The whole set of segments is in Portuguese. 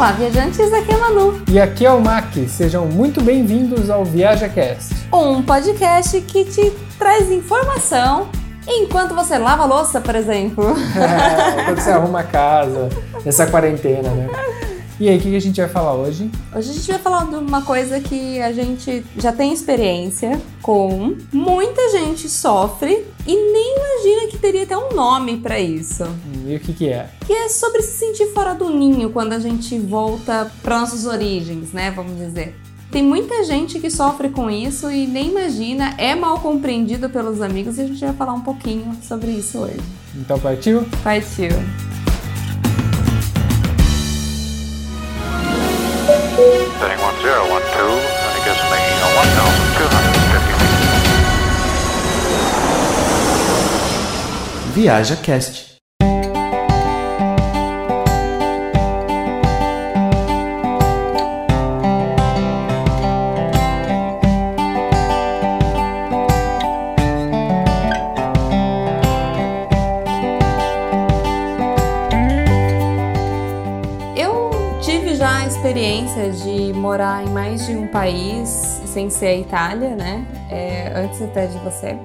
Olá, viajantes, aqui é Manu. E aqui é o Mac. Sejam muito bem-vindos ao ViajaCast. Um podcast que te traz informação enquanto você lava a louça, por exemplo. É, quando você arruma a casa, nessa quarentena, né? E aí, o que a gente vai falar hoje? Hoje a gente vai falar de uma coisa que a gente já tem experiência com, muita gente sofre e nem imagina que teria até um nome para isso. E o que, que é? Que é sobre se sentir fora do ninho quando a gente volta para nossas origens, né? Vamos dizer. Tem muita gente que sofre com isso e nem imagina, é mal compreendido pelos amigos e a gente vai falar um pouquinho sobre isso hoje. Então partiu? Partiu. Setting 1012, and it gives me a 1,250 feet. Viaja Cast. Morar em mais de um país, sem ser a Itália, né? É, antes até de você.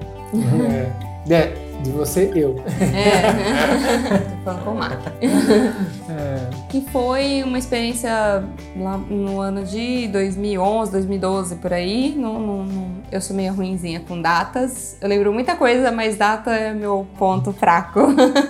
É, é, de você, eu. É, tô falando com o Mac. É, Que foi uma experiência lá no ano de 2011, 2012, por aí. Não, não- não- eu sou meio ruinzinha com datas. Eu lembro muita coisa, mas data é meu ponto fraco.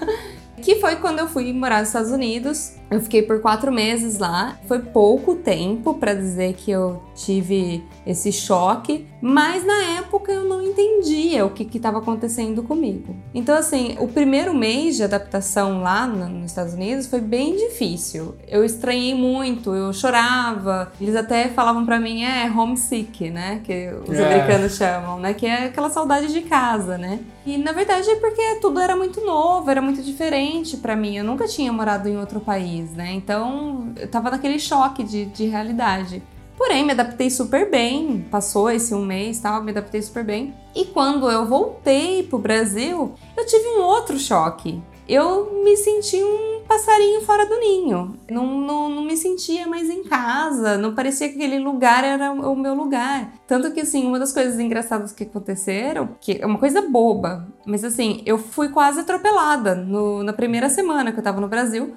que foi quando eu fui morar nos Estados Unidos. Eu fiquei por quatro meses lá. Foi pouco tempo para dizer que eu tive esse choque, mas na época eu não entendia o que estava acontecendo comigo. Então, assim, o primeiro mês de adaptação lá no- nos Estados Unidos foi bem difícil. Eu estranhei muito, eu chorava. Eles até falavam para mim, é homesick, né? Que os É. americanos chamam, né? Que é aquela saudade de casa, né? E na verdade é porque tudo era muito novo, era muito diferente pra mim. Eu nunca tinha morado em outro país, né? Então eu tava naquele choque de, de realidade. Porém, me adaptei super bem. Passou esse um mês, tal, me adaptei super bem. E quando eu voltei pro Brasil, eu tive um outro choque. Eu me senti um passarinho fora do ninho. Não, não, não me sentia mais em casa. Não parecia que aquele lugar era o meu lugar. Tanto que, assim, uma das coisas engraçadas que aconteceram, que é uma coisa boba, mas assim, eu fui quase atropelada no- na primeira semana que eu tava no Brasil,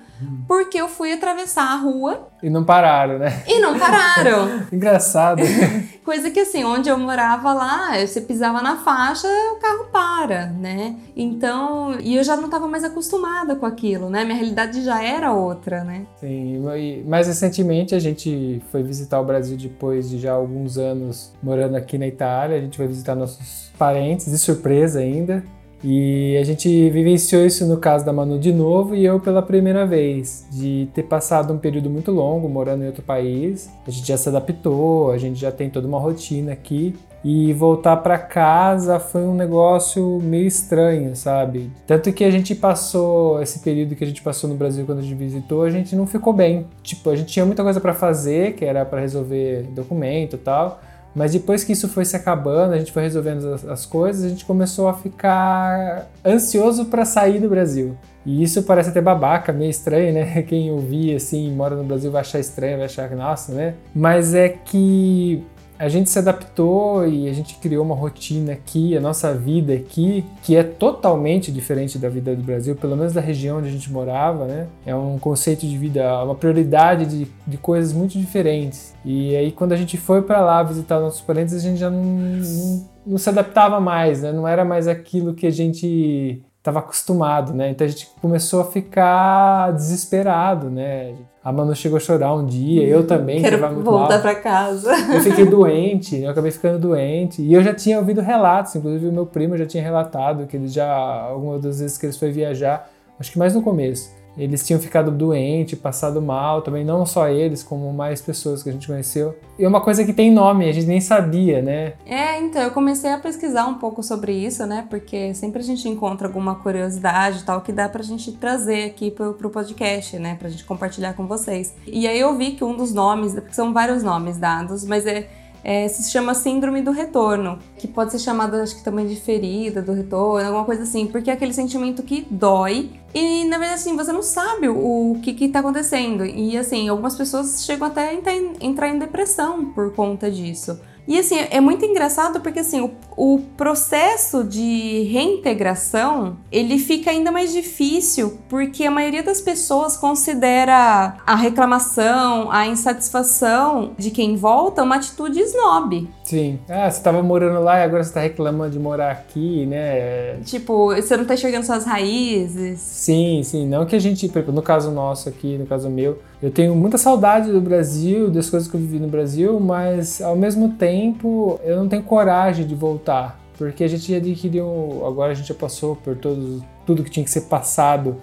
porque eu fui atravessar a rua e não pararam, né? e não pararam. Engraçado. Coisa que assim, onde eu morava lá, você pisava na faixa, o carro para, né? Então, e eu já não estava mais acostumada com aquilo, né? Minha realidade já era outra, né? Sim, e mais recentemente a gente foi visitar o Brasil depois de já alguns anos morando aqui na Itália. A gente foi visitar nossos parentes, de surpresa ainda. E a gente vivenciou isso no caso da Manu de novo e eu pela primeira vez, de ter passado um período muito longo morando em outro país. A gente já se adaptou, a gente já tem toda uma rotina aqui. E voltar para casa foi um negócio meio estranho, sabe? Tanto que a gente passou esse período que a gente passou no Brasil quando a gente visitou, a gente não ficou bem. Tipo, a gente tinha muita coisa para fazer, que era para resolver documento e tal. Mas depois que isso foi se acabando, a gente foi resolvendo as, as coisas, a gente começou a ficar ansioso para sair do Brasil. E isso parece até babaca, meio estranho, né? Quem ouvir assim, mora no Brasil vai achar estranho, vai achar que, nossa, né? Mas é que a gente se adaptou e a gente criou uma rotina aqui, a nossa vida aqui, que é totalmente diferente da vida do Brasil, pelo menos da região onde a gente morava, né? É um conceito de vida, uma prioridade de, de coisas muito diferentes. E aí, quando a gente foi para lá visitar nossos parentes, a gente já não, não, não se adaptava mais, né? Não era mais aquilo que a gente estava acostumado, né? Então a gente começou a ficar desesperado, né? A Manu chegou a chorar um dia, eu também, Quero voltar mal. pra casa. Eu fiquei doente, eu acabei ficando doente. E eu já tinha ouvido relatos, inclusive o meu primo já tinha relatado que ele já, algumas das vezes que eles foi viajar, acho que mais no começo, eles tinham ficado doente, passado mal, também não só eles, como mais pessoas que a gente conheceu. E é uma coisa que tem nome, a gente nem sabia, né? É, então, eu comecei a pesquisar um pouco sobre isso, né? Porque sempre a gente encontra alguma curiosidade e tal que dá pra gente trazer aqui pro, pro podcast, né? Pra gente compartilhar com vocês. E aí eu vi que um dos nomes, porque são vários nomes dados, mas é, é, se chama síndrome do retorno, que pode ser chamada, acho que também de ferida do retorno, alguma coisa assim, porque é aquele sentimento que dói e, na verdade, assim, você não sabe o, que que tá acontecendo. E, assim, algumas pessoas chegam até a entrar em depressão por conta disso. E assim, é muito engraçado porque assim, o, o, processo de reintegração, ele fica ainda mais difícil porque a maioria das pessoas considera a reclamação, a insatisfação de quem volta uma atitude snob. Sim. Ah, você estava morando lá e agora você está reclamando de morar aqui, né? Tipo, você não está enxergando suas raízes. Sim, sim. Não que a gente, no caso nosso aqui, no caso meu, eu tenho muita saudade do Brasil, das coisas que eu vivi no Brasil, mas ao mesmo tempo eu não tenho coragem de voltar. Porque a gente adquiriu, agora a gente já passou por todo, tudo que tinha que ser passado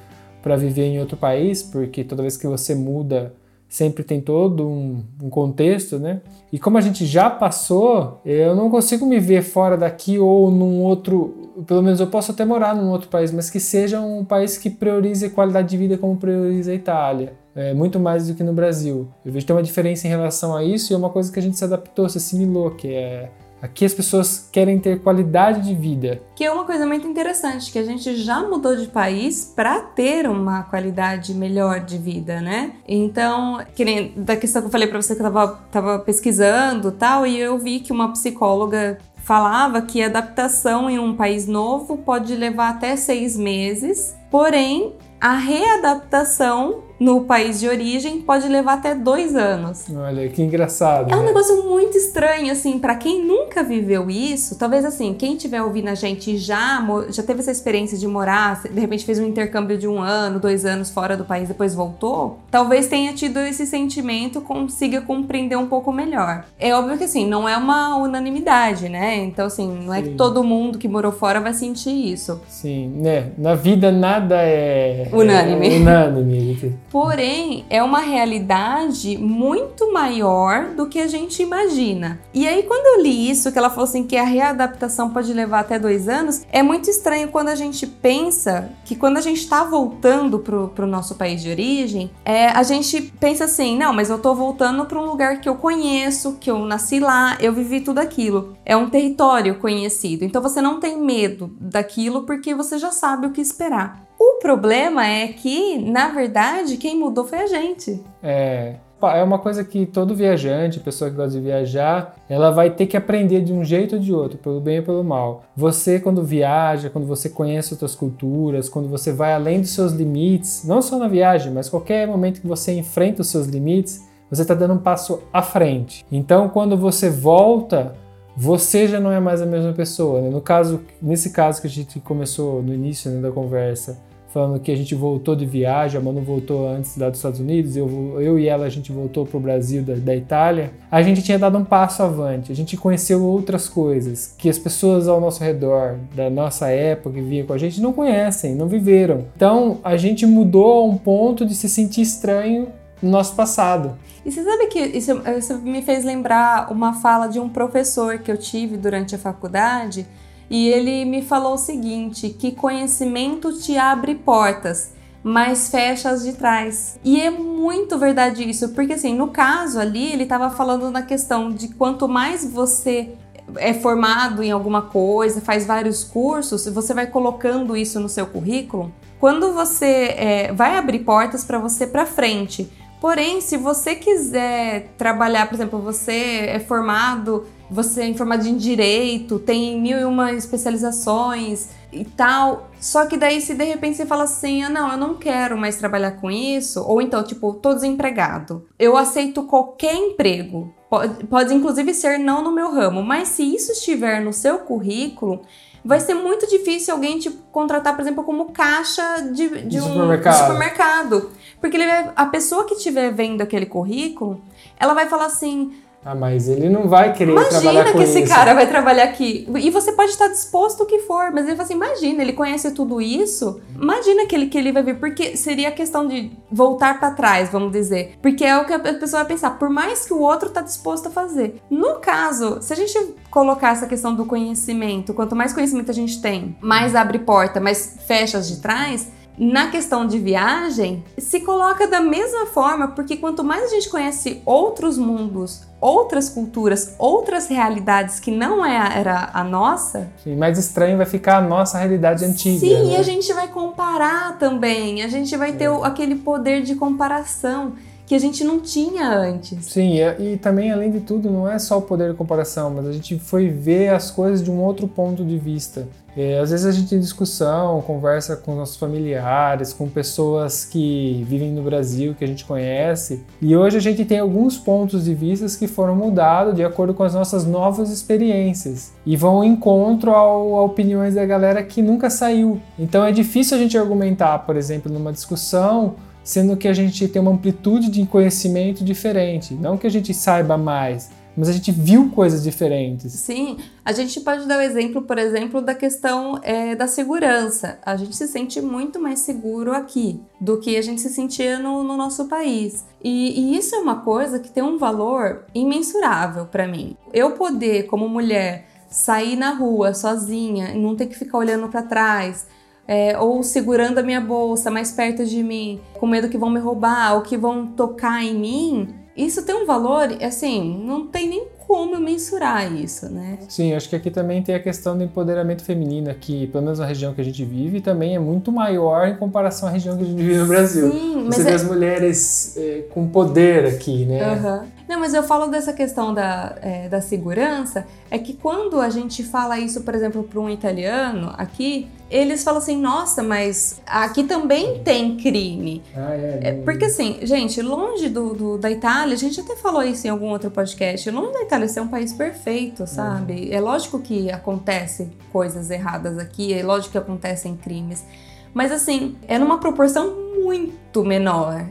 para viver em outro país, porque toda vez que você muda sempre tem todo um, um, contexto, né? E como a gente já passou, eu não consigo me ver fora daqui ou num outro. Pelo menos eu posso até morar num outro país, mas que seja um país que priorize qualidade de vida como prioriza a Itália. É, muito mais do que no Brasil. Eu vejo que tem uma diferença em relação a isso e é uma coisa que a gente se adaptou, se assimilou, que é Aqui as pessoas querem ter qualidade de vida. Que é uma coisa muito interessante, que a gente já mudou de país para ter uma qualidade melhor de vida, né? Então, que nem da questão que eu falei para você que eu tava, tava pesquisando tal, e eu vi que uma psicóloga falava que a adaptação em um país novo pode levar até seis meses, porém a readaptação no país de origem pode levar até dois anos. Olha, que engraçado. É um né? negócio muito estranho, assim, para quem nunca viveu isso, talvez assim, quem tiver ouvindo a gente já, já teve essa experiência de morar, de repente fez um intercâmbio de um ano, dois anos fora do país, depois voltou, talvez tenha tido esse sentimento, consiga compreender um pouco melhor. É óbvio que assim, não é uma unanimidade, né? Então, assim, não é que todo mundo que morou fora vai sentir isso. Sim, né? Na vida nada é unânime. É unânime. Porém, é uma realidade muito maior do que a gente imagina. E aí, quando eu li isso, que ela falou assim que a readaptação pode levar até dois anos, é muito estranho quando a gente pensa que quando a gente está voltando pro, pro nosso país de origem, é, a gente pensa assim, não, mas eu tô voltando para um lugar que eu conheço, que eu nasci lá, eu vivi tudo aquilo. É um território conhecido. Então você não tem medo daquilo porque você já sabe o que esperar. O problema é que, na verdade, quem mudou foi a gente. É. É uma coisa que todo viajante, pessoa que gosta de viajar, ela vai ter que aprender de um jeito ou de outro, pelo bem ou pelo mal. Você, quando viaja, quando você conhece outras culturas, quando você vai além dos seus limites, não só na viagem, mas qualquer momento que você enfrenta os seus limites, você está dando um passo à frente. Então, quando você volta, você já não é mais a mesma pessoa. Né? No caso, nesse caso que a gente começou no início né, da conversa, falando que a gente voltou de viagem, a Manu voltou antes lá dos Estados Unidos, eu, eu e ela a gente voltou para o Brasil da, da, Itália, a gente tinha dado um passo avante, a gente conheceu outras coisas que as pessoas ao nosso redor, da nossa época que vinha com a gente, não conhecem, não viveram. Então a gente mudou a um ponto de se sentir estranho no nosso passado. E você sabe que isso, isso me fez lembrar uma fala de um professor que eu tive durante a faculdade e ele me falou o seguinte: que conhecimento te abre portas, mas fecha as de trás. E é muito verdade isso, porque assim, no caso ali, ele estava falando na questão de quanto mais você é formado em alguma coisa, faz vários cursos, você vai colocando isso no seu currículo. Quando você é, vai abrir portas para você para frente. Porém, se você quiser trabalhar, por exemplo, você é formado você é informado em direito, tem mil e uma especializações e tal. Só que daí, se de repente você fala assim, ah, não, eu não quero mais trabalhar com isso, ou então, tipo, tô desempregado, eu aceito qualquer emprego. Pode, pode inclusive ser não no meu ramo, mas se isso estiver no seu currículo, vai ser muito difícil alguém te contratar, por exemplo, como caixa de, de um supermercado. supermercado. Porque vai, a pessoa que estiver vendo aquele currículo, ela vai falar assim: ah, mas ele não vai querer imagina trabalhar com isso. Imagina que esse cara vai trabalhar aqui. E você pode estar disposto o que for, mas ele fala assim, imagina, ele conhece tudo isso. Imagina que ele, que ele vai vir. Porque seria a questão de voltar para trás, vamos dizer. Porque é o que a pessoa vai pensar, por mais que o outro tá disposto a fazer. No caso, se a gente colocar essa questão do conhecimento, quanto mais conhecimento a gente tem, mais abre porta, mais fecha as de trás, na questão de viagem, se coloca da mesma forma, porque quanto mais a gente conhece outros mundos, outras culturas, outras realidades que não é, era a nossa. Sim, mais estranho vai ficar a nossa realidade antiga. Sim, né? e a gente vai comparar também, a gente vai ter o- aquele poder de comparação que a gente não tinha antes. Sim, e, e também, além de tudo, não é só o poder de comparação, mas a gente foi ver as coisas de um outro ponto de vista. É, às vezes a gente tem discussão, conversa com nossos familiares, com pessoas que vivem no Brasil, que a gente conhece, e hoje a gente tem alguns pontos de vista que foram mudados de acordo com as nossas novas experiências e vão ao encontro ao, a opiniões da galera que nunca saiu. Então é difícil a gente argumentar, por exemplo, numa discussão sendo que a gente tem uma amplitude de conhecimento diferente. Não que a gente saiba mais, mas a gente viu coisas diferentes. Sim, a gente pode dar o exemplo, por exemplo, da questão é, da segurança. A gente se sente muito mais seguro aqui do que a gente se sentia no, no nosso país. E, e isso é uma coisa que tem um valor imensurável para mim. Eu poder, como mulher, sair na rua sozinha, e não ter que ficar olhando para trás, é, ou segurando a minha bolsa mais perto de mim, com medo que vão me roubar ou que vão tocar em mim, isso tem um valor, assim, não tem nem como mensurar isso, né? Sim, acho que aqui também tem a questão do empoderamento feminino aqui, pelo menos na região que a gente vive, também é muito maior em comparação à região que a gente vive no Brasil. Sim, mas Você vê é- as mulheres é, com poder aqui, né? Aham. Não, mas eu falo dessa questão da, é, da segurança, é que quando a gente fala isso, por exemplo, para um italiano aqui, eles falam assim, nossa, mas aqui também tem crime. Ah, é, É, porque assim, gente, longe do, do- da Itália, a gente até falou isso em algum outro podcast, longe da Itália ser um país perfeito, sabe? É lógico que acontece coisas erradas aqui, é lógico que acontecem crimes, mas assim, é numa proporção muito menor,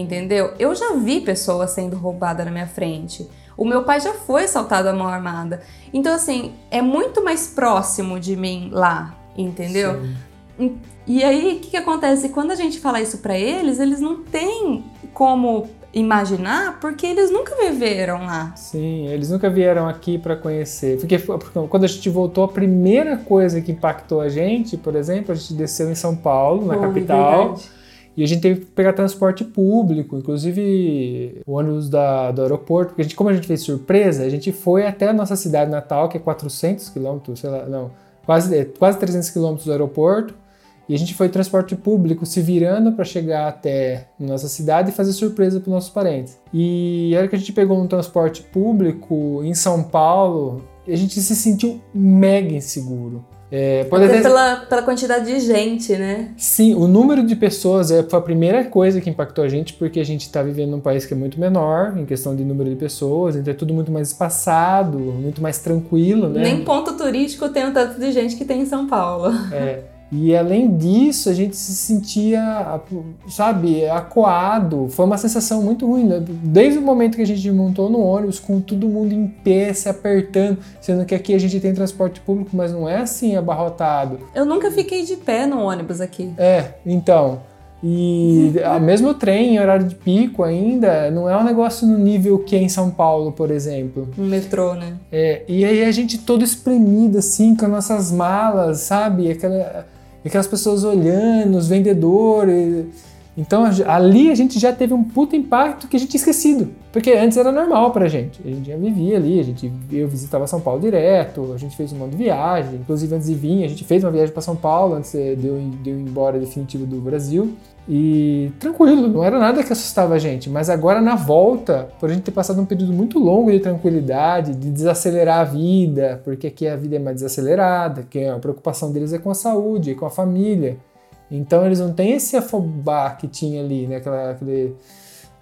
entendeu? Eu já vi pessoas sendo roubadas na minha frente. O meu pai já foi assaltado à mão armada. Então, assim, é muito mais próximo de mim lá, entendeu? Sim. E aí, o que, que acontece? Quando a gente fala isso pra eles, eles não têm como imaginar porque eles nunca viveram lá. Sim, eles nunca vieram aqui para conhecer. Porque, porque quando a gente voltou, a primeira coisa que impactou a gente, por exemplo, a gente desceu em São Paulo, na capital, verdade. E a gente teve que pegar transporte público, inclusive o ônibus da, do aeroporto, porque a gente, como a gente fez surpresa, a gente foi até a nossa cidade natal, que é 400 quilômetros, sei lá, não, quase, é, quase 300 quilômetros do aeroporto, e a gente foi transporte público se virando para chegar até nossa cidade e fazer surpresa para nossos parentes. E a hora que a gente pegou um transporte público em São Paulo, a gente se sentiu mega inseguro. É, pode Até até- pela, pela quantidade de gente, né? Sim, o número de pessoas é, foi a primeira coisa que impactou a gente, porque a gente está vivendo num país que é muito menor, em questão de número de pessoas, então é tudo muito mais espaçado, muito mais tranquilo, né? Nem ponto turístico tem o tanto de gente que tem em São Paulo. É. E além disso, a gente se sentia, sabe, acuado. Foi uma sensação muito ruim. né? Desde o momento que a gente montou no ônibus, com todo mundo em pé, se apertando, sendo que aqui a gente tem transporte público, mas não é assim abarrotado. Eu nunca fiquei de pé no ônibus aqui. É, então. E a mesmo trem em horário de pico ainda não é um negócio no nível que é em São Paulo, por exemplo. No metrô, né? É, e aí a gente todo espremido assim, com nossas malas, sabe? Aquela, aquelas pessoas olhando, os vendedores. Então ali a gente já teve um puto impacto que a gente tinha esquecido. Porque antes era normal pra gente. A gente já vivia ali, a gente, eu visitava São Paulo direto, a gente fez um monte de viagem. Inclusive antes de vir, a gente fez uma viagem para São Paulo antes de eu, de eu ir embora definitivo do Brasil. E tranquilo, não era nada que assustava a gente. Mas agora na volta, por a gente ter passado um período muito longo de tranquilidade, de desacelerar a vida, porque aqui a vida é mais desacelerada, que a preocupação deles é com a saúde, com a família. Então eles não têm esse afobar que tinha ali, né? Aquela, aquele,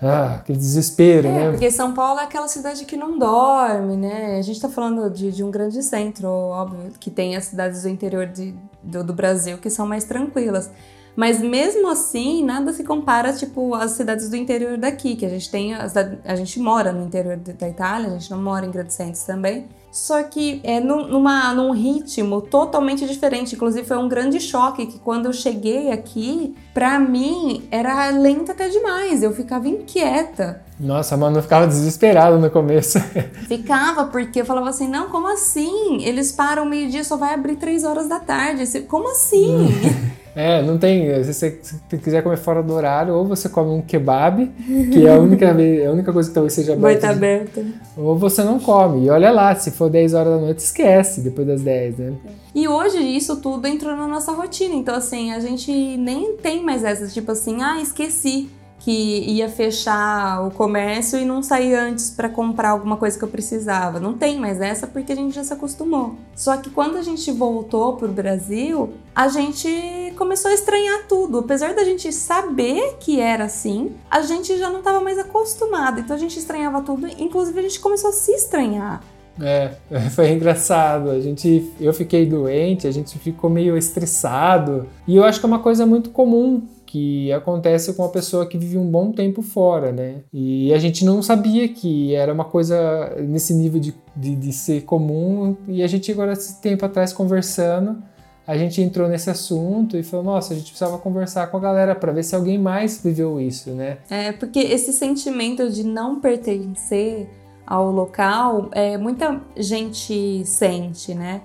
ah, aquele desespero, É, né? porque São Paulo é aquela cidade que não dorme, né? A gente tá falando de, de um grande centro, óbvio, que tem as cidades do interior de- do, do Brasil que são mais tranquilas. Mas mesmo assim, nada se compara, tipo, às cidades do interior daqui, que a gente tem. A, a gente mora no interior da Itália, a gente não mora em grandes centros também. Só que é num, numa, num ritmo totalmente diferente. Inclusive, foi um grande choque que quando eu cheguei aqui, pra mim, era lenta até demais. Eu ficava inquieta. Nossa, mano, eu ficava desesperado no começo. Ficava, porque eu falava assim, não, como assim? Eles param meio-dia, só vai abrir três horas da tarde. Como assim? É, não tem. Se você, se você quiser comer fora do horário, ou você come um kebab, que é a única, vez- a única coisa que talvez seja Vai aberta estar de- aberta. Ou você não come. E olha lá, se for 10 horas da noite, esquece depois das 10, né? E hoje isso tudo entrou na nossa rotina. Então, assim, a gente nem tem mais essa, tipo assim, ah, esqueci que ia fechar o comércio e não sair antes para comprar alguma coisa que eu precisava. Não tem mais essa porque a gente já se acostumou. Só que quando a gente voltou pro Brasil, a gente começou a estranhar tudo. Apesar da gente saber que era assim, a gente já não estava mais acostumado. Então a gente estranhava tudo, inclusive a gente começou a se estranhar. É, foi engraçado. A gente, eu fiquei doente, a gente ficou meio estressado. E eu acho que é uma coisa muito comum que acontece com uma pessoa que vive um bom tempo fora, né? E a gente não sabia que era uma coisa nesse nível de, de, de ser comum. E a gente agora, esse tempo atrás, conversando, a gente entrou nesse assunto e falou: nossa, a gente precisava conversar com a galera para ver se alguém mais viveu isso, né? É, porque esse sentimento de não pertencer ao local, é, muita gente sente, né?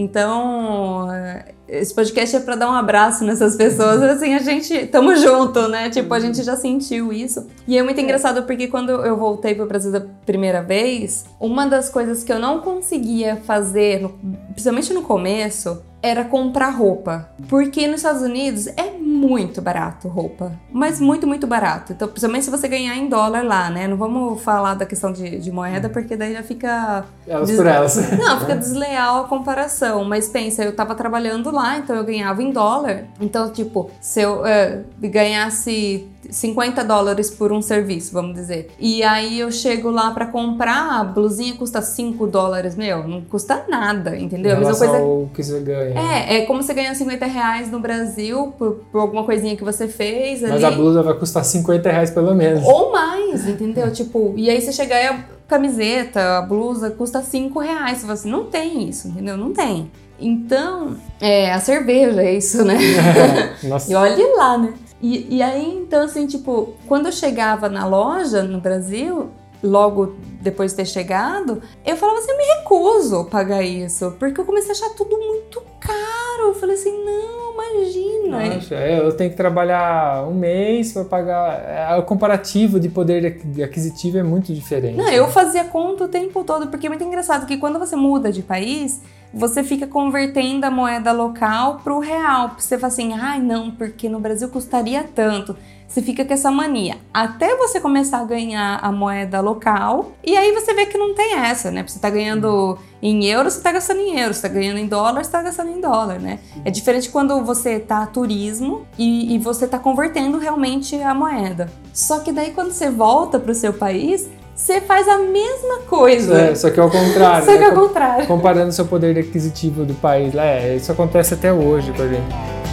Então, é, esse podcast é para dar um abraço nessas pessoas, assim, a gente, tamo junto, né? Tipo, a gente já sentiu isso. E é muito engraçado porque quando eu voltei pro Brasil da primeira vez, uma das coisas que eu não conseguia fazer, principalmente no começo, era comprar roupa. Porque nos Estados Unidos é muito barato roupa. Mas muito, muito barato. Então, principalmente se você ganhar em dólar lá, né? Não vamos falar da questão de, de moeda, porque daí já fica. Elas por elas. Não, fica desleal a comparação. Mas pensa, eu tava trabalhando lá, então eu ganhava em dólar. Então, tipo, se eu eh, ganhasse 50 dólares por um serviço, vamos dizer. E aí eu chego lá pra comprar, a blusinha custa 5 dólares, meu, não custa nada, entendeu? Em A mesma coisa. ao que você ganha. É, é como você ganhar 50 reais no Brasil por, por alguma coisinha que você fez ali. Mas a blusa vai custar 50 reais pelo menos. Ou mais, entendeu? Tipo, e aí você chegar e a camiseta, a blusa custa 5 reais. Você fala assim, não tem isso, entendeu? Não tem. Então, é, a cerveja é isso, né? Nossa. E olhe lá, né? E, e aí, então, assim, tipo, quando eu chegava na loja no Brasil, logo depois de ter chegado, eu falava assim, eu me recuso a pagar isso, porque eu comecei a achar tudo muito caro. Eu falei assim, não, imagina. Nossa, é, eu tenho que trabalhar um mês para pagar. é, O comparativo de poder aqu- aquisitivo é muito diferente. Não, eu fazia conta o tempo todo, porque é muito engraçado que quando você muda de país, você fica convertendo a moeda local pro real. Você fala assim, ai não, porque no Brasil custaria tanto. Você fica com essa mania. Até você começar a ganhar a moeda local, e aí você vê que não tem essa, né? Você tá ganhando em euros, você tá gastando em euros. Você tá ganhando em dólar, você tá gastando em dólar, né? É diferente quando você tá a turismo e, e você tá convertendo realmente a moeda. Só que daí quando você volta pro seu país, você faz a mesma coisa. É, só que ao contrário. Só que né? ao contrário. Comparando o seu poder aquisitivo do país. É, isso acontece até hoje com a gente.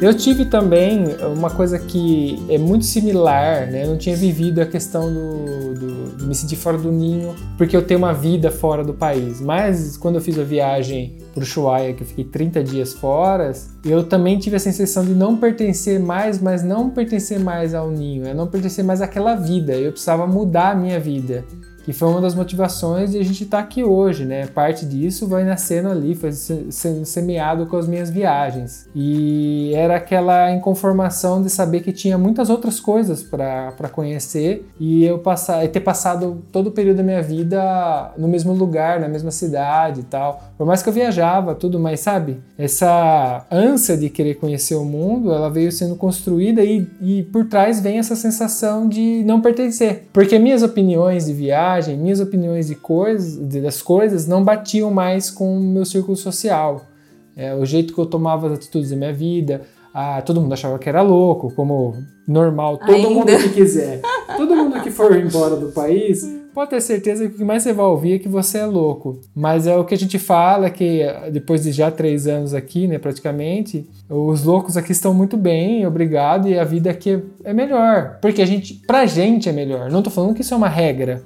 Eu tive também uma coisa que é muito similar, né? Eu não tinha vivido a questão do, do- de me sentir fora do ninho, porque eu tenho uma vida fora do país. Mas quando eu fiz a viagem para o Ushuaia, que eu fiquei 30 dias fora, eu também tive a sensação de não pertencer mais, mas não pertencer mais ao ninho, é não pertencer mais àquela vida. Eu precisava mudar a minha vida. Que foi uma das motivações de a gente estar aqui hoje, né? Parte disso vai nascendo ali, foi se- sendo semeado com as minhas viagens. E era aquela inconformação de saber que tinha muitas outras coisas para conhecer e eu passar, e ter passado todo o período da minha vida no mesmo lugar, na mesma cidade e tal. Por mais que eu viajava, tudo, mas sabe? Essa ânsia de querer conhecer o mundo, ela veio sendo construída e, e por trás vem essa sensação de não pertencer. Porque minhas opiniões de viagem, minhas opiniões de coisas, das coisas não batiam mais com o meu círculo social. É, o jeito que eu tomava as atitudes da minha vida, ah, todo mundo achava que era louco, como normal, todo Ainda. mundo que quiser. Todo mundo que for embora do país, pode ter certeza que o que mais você vai ouvir é que você é louco. Mas é o que a gente fala, é que eh, depois de já três anos aqui, né, praticamente, os loucos aqui estão muito bem, obrigado, e a vida aqui é melhor. Porque a gente, pra gente é melhor. Não tô falando que isso é uma regra.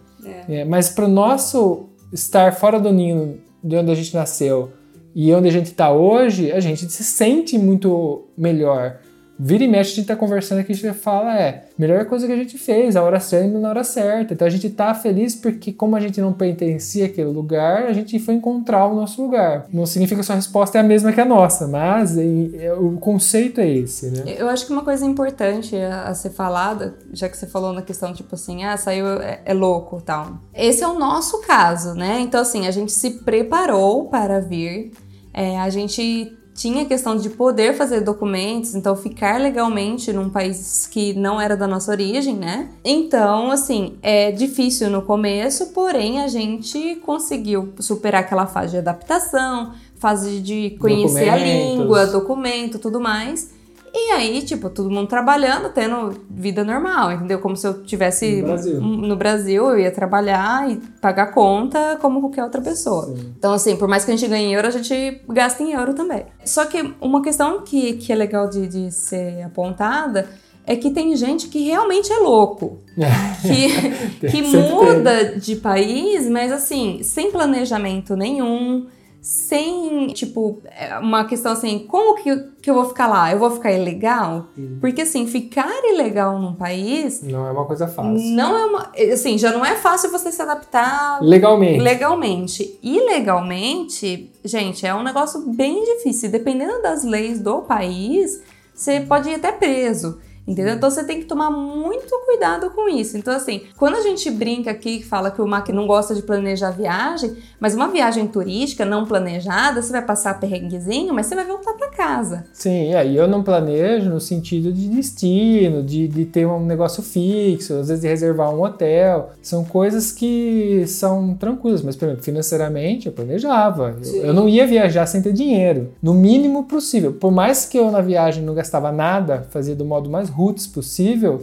É, mas para o nosso estar fora do ninho de onde a gente nasceu E onde a gente está hoje, a gente se sente muito melhor. Vira e mexe, a gente tá conversando aqui, a gente fala, é, melhor coisa que a gente fez, a hora certa na hora certa. Então a gente tá feliz porque, como a gente não pertencia àquele lugar, a gente foi encontrar o nosso lugar. Não significa que a sua resposta é a mesma que a nossa, mas é, o conceito é esse, né? Eu acho que uma coisa importante a, a ser falada, já que você falou na questão, tipo assim, ah, saiu, é, é louco tal. Esse é o nosso caso, né? Então, assim, a gente se preparou para vir, é, a gente tinha a questão de poder fazer documentos, então ficar legalmente num país que não era da nossa origem, né? Então, assim, é difícil no começo, porém a gente conseguiu superar aquela fase de adaptação, fase de conhecer a língua, documento, tudo mais. E aí, tipo, todo mundo trabalhando, tendo vida normal, entendeu? Como se eu tivesse no Brasil, no Brasil eu ia trabalhar e pagar conta como qualquer outra pessoa. Sim. Então, assim, por mais que a gente ganhe em euro, a gente gasta em euro também. Só que uma questão que, que é legal de, de ser apontada é que tem gente que realmente é louco. Que, que muda de país, mas assim, sem planejamento nenhum sem, tipo, é, uma questão assim, como que, que eu vou ficar lá? Eu vou ficar ilegal? Uhum. Porque, assim, ficar ilegal num país Não é uma coisa fácil. não é uma. Assim, já não é fácil você se adaptar Legalmente. legalmente. Ilegalmente, gente, é um negócio bem difícil. Dependendo das leis do país, você pode ir até preso. Entendeu? Então você tem que tomar muito cuidado com isso. Então, assim, quando a gente brinca aqui que fala que o Mac não gosta de planejar viagem, mas uma viagem turística não planejada, você vai passar perrenguezinho, mas você vai voltar para casa. Sim, é, e eu não planejo no sentido de destino, de, de ter um negócio fixo, às vezes de reservar um hotel. São coisas que são tranquilas, mas, por exemplo, financeiramente eu planejava. Eu, eu não ia viajar sem ter dinheiro, no mínimo possível. Por mais que eu na viagem não gastava nada, fazia do modo mais roots possível,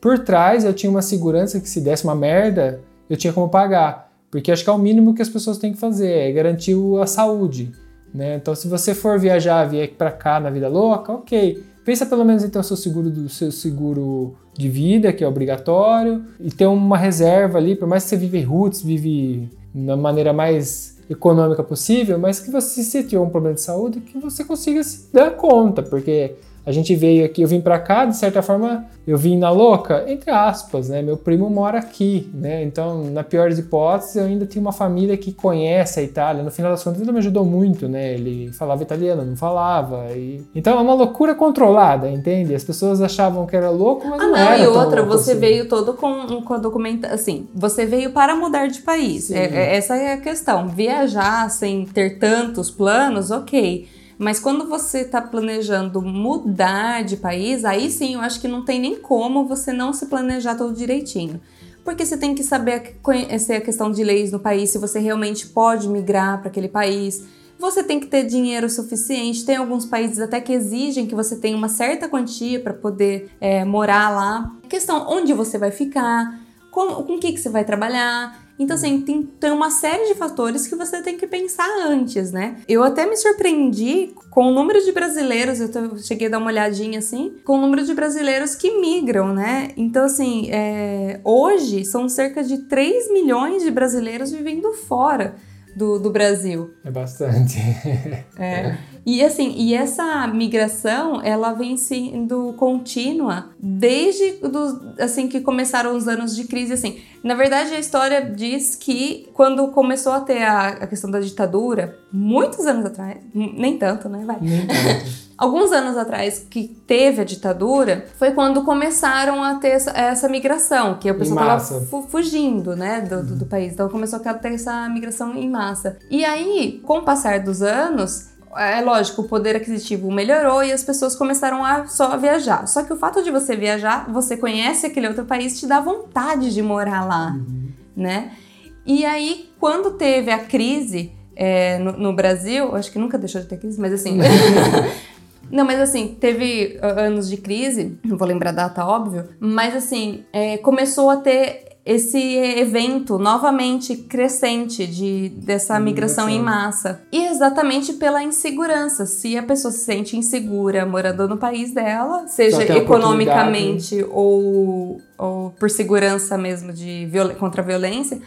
por trás eu tinha uma segurança que se desse uma merda, eu tinha como pagar. Porque acho que é o mínimo que as pessoas têm que fazer, é garantir a saúde. Né? Então, se você for viajar, vier para cá na vida louca, ok. Pensa pelo menos em ter o seu seguro do seu seguro de vida, que é obrigatório, e ter uma reserva ali, por mais que você vive roots, vive da maneira mais econômica possível, mas que você, se tiver um problema de saúde, que você consiga se dar conta, porque a gente veio aqui, eu vim para cá, de certa forma, eu vim na louca, entre aspas, né? Meu primo mora aqui, né? Então, na pior das hipóteses, eu ainda tinha uma família que conhece a Itália. No final das contas, ele me ajudou muito, né? Ele falava italiano, não falava. E... Então, é uma loucura controlada, entende? As pessoas achavam que era louco, mas Ah, não, não, era e tão outra, louco você assim. veio todo com, com a documentação. Assim, você veio para mudar de país. É- é- essa é a questão. Viajar sem ter tantos planos, ok. Mas quando você está planejando mudar de país, aí sim eu acho que não tem nem como você não se planejar todo direitinho. Porque você tem que saber conhecer a questão de leis no país, se você realmente pode migrar para aquele país. Você tem que ter dinheiro suficiente. Tem alguns países até que exigem que você tenha uma certa quantia para poder é, morar lá. Questão onde você vai ficar, com, com o que, que você vai trabalhar. Então, assim, tem, tem uma série de fatores que você tem que pensar antes, né? Eu até me surpreendi com o número de brasileiros, eu cheguei a dar uma olhadinha assim, com o número de brasileiros que migram, né? Então, assim, é, hoje são cerca de 3 milhões de brasileiros vivendo fora do, do Brasil. É bastante. É. E assim, e essa migração, ela vem sendo contínua desde dos, assim que começaram os anos de crise assim. Na verdade, a história diz que quando começou a ter a, a questão da ditadura, muitos anos atrás, nem tanto, né, vai. Nem tanto. Alguns anos atrás que teve a ditadura, foi quando começaram a ter essa, essa migração, que o pessoal tava massa. fu- fugindo, né, do, do- do país. Então começou a ter essa migração em massa. E aí, com o passar dos anos, é lógico, o poder aquisitivo melhorou e as pessoas começaram a só viajar. Só que o fato de você viajar, você conhece aquele outro país, te dá vontade de morar lá, né? E aí, quando teve a crise é, no, no Brasil, acho que nunca deixou de ter crise, mas assim. Não, mas assim, teve ah, anos de crise, não vou lembrar a data, óbvio, mas assim, é, começou a ter esse evento novamente crescente de, dessa migração em massa. E exatamente pela insegurança. Se a pessoa se sente insegura morando no país dela, seja economicamente ou, ou por segurança mesmo de viol- contra a violência,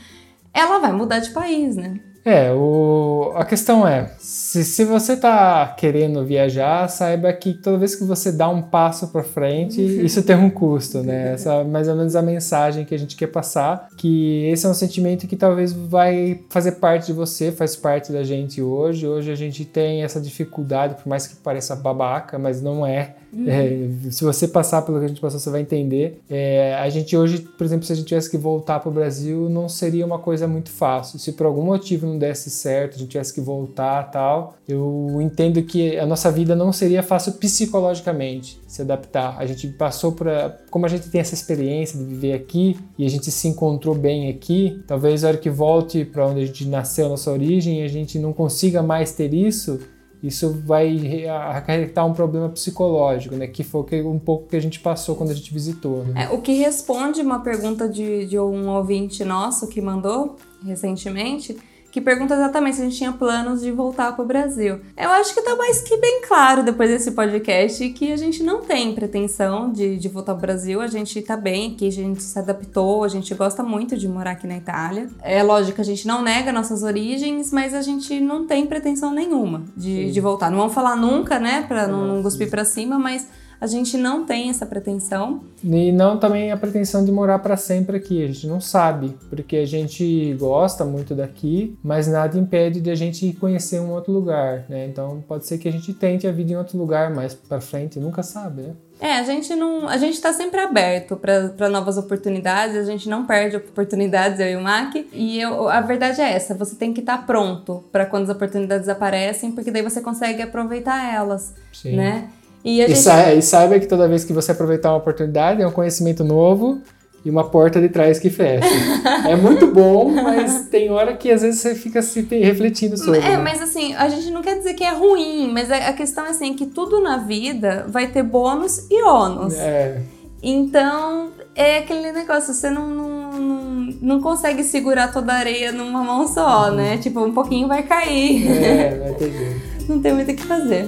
ela vai mudar de país, né? É, o, a questão é, se, se você está querendo viajar, saiba que toda vez que você dá um passo para frente, isso tem um custo, né? Essa é mais ou menos a mensagem que a gente quer passar, que esse é um sentimento que talvez vai fazer parte de você, faz parte da gente hoje. Hoje a gente tem essa dificuldade, por mais que pareça babaca, mas não é. É, se você passar pelo que a gente passou, você vai entender. É, a gente hoje, por exemplo, se a gente tivesse que voltar para o Brasil, não seria uma coisa muito fácil. Se por algum motivo não desse certo, a gente tivesse que voltar tal, eu entendo que a nossa vida não seria fácil psicologicamente se adaptar. A gente passou por. A, como a gente tem essa experiência de viver aqui e a gente se encontrou bem aqui, talvez a hora que volte para onde a gente nasceu, a nossa origem, a gente não consiga mais ter isso isso vai acarretar um problema psicológico, né? Que foi um pouco que a gente passou quando a gente visitou. Né? É, o que responde uma pergunta de, de um ouvinte nosso que mandou recentemente que pergunta exatamente se a gente tinha planos de voltar para o Brasil. Eu acho que tá mais que bem claro depois desse podcast que a gente não tem pretensão de, de voltar para o Brasil, a gente tá bem aqui, a gente se adaptou, a gente gosta muito de morar aqui na Itália. É lógico que a gente não nega nossas origens, mas a gente não tem pretensão nenhuma de, de voltar. Não vamos falar nunca, né, para não, não cuspir para cima, mas a gente não tem essa pretensão. E não também a pretensão de morar para sempre aqui, a gente não sabe, porque a gente gosta muito daqui, mas nada impede de a gente conhecer um outro lugar, né? Então pode ser que a gente tente a vida em outro lugar mais para frente, nunca sabe, né? É, a gente não, a gente tá sempre aberto para novas oportunidades, a gente não perde oportunidades, eu e o Mac. E eu, a verdade é essa, você tem que estar tá pronto para quando as oportunidades aparecem, porque daí você consegue aproveitar elas, Sim. né? E, gente... e, sa e saiba que toda vez que você aproveitar uma oportunidade, é um conhecimento novo e uma porta de trás que fecha. é muito bom, mas tem hora que às vezes você fica se refletindo sobre. É, né? mas assim, a gente não quer dizer que é ruim, mas a questão é assim que tudo na vida vai ter bônus e ônus. É. Então, é aquele negócio, você não, não, não, não, consegue segurar toda a areia numa mão só, uhum. né? Tipo, um pouquinho vai cair. É, vai ter jeito. não tem muito o que fazer.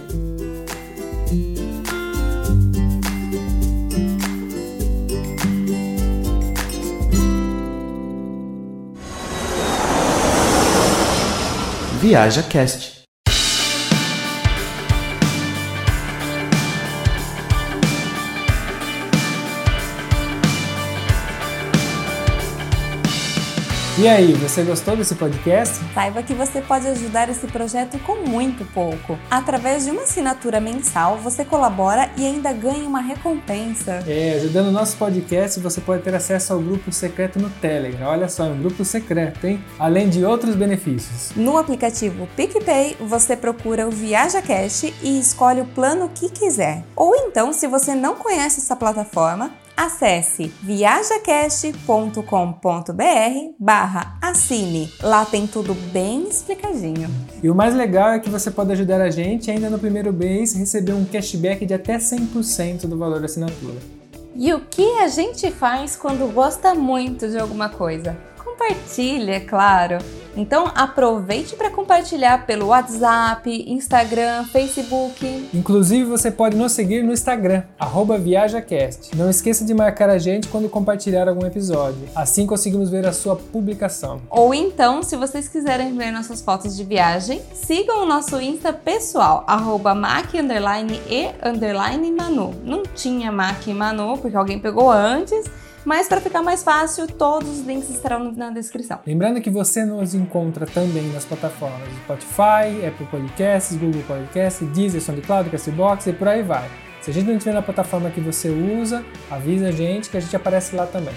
Viaja E aí, você gostou desse podcast? Saiba que você pode ajudar esse projeto com muito pouco. Através de uma assinatura mensal, você colabora e ainda ganha uma recompensa. É, ajudando o nosso podcast, você pode ter acesso ao grupo secreto no Telegram. Olha só, é um grupo secreto, hein? Além de outros benefícios. No aplicativo PicPay, você procura o Viaja Cash e escolhe o plano que quiser. Ou então, se você não conhece essa plataforma, acesse viajacast.com.br barra assine. Lá tem tudo bem explicadinho. E o mais legal é que você pode ajudar a gente ainda no primeiro mês receber um cashback de até 100% do valor da assinatura. E o que a gente faz quando gosta muito de alguma coisa? Compartilha, é claro. Então aproveite para compartilhar pelo WhatsApp, Instagram, Facebook. Inclusive você pode nos seguir no Instagram, ViajaCast. Não esqueça de marcar a gente quando compartilhar algum episódio. Assim conseguimos ver a sua publicação. Ou então, se vocês quiserem ver nossas fotos de viagem, sigam o nosso Insta pessoal, Mac e Manu. Não tinha Mac e Manu, porque alguém pegou antes mas para ficar mais fácil, todos os links estarão na descrição. Lembrando que você nos encontra também nas plataformas Spotify, Apple Podcasts, Google Podcasts, Deezer, SoundCloud, Castbox e por aí vai. Se a gente não estiver na plataforma que você usa, avisa a gente que a gente aparece lá também.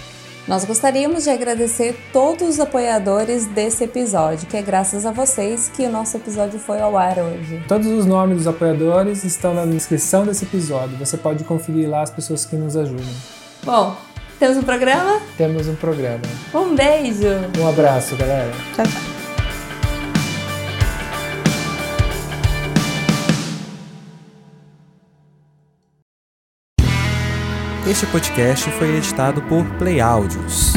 Nós gostaríamos de agradecer todos os apoiadores desse episódio, que é graças a vocês que o nosso episódio foi ao ar hoje. Todos os nomes dos apoiadores estão na descrição desse episódio. Você pode conferir lá as pessoas que nos ajudam. Bom, temos um programa? Temos um programa. Um beijo. Um abraço, galera. Tchau, tchau. Este podcast foi editado por Play Áudios.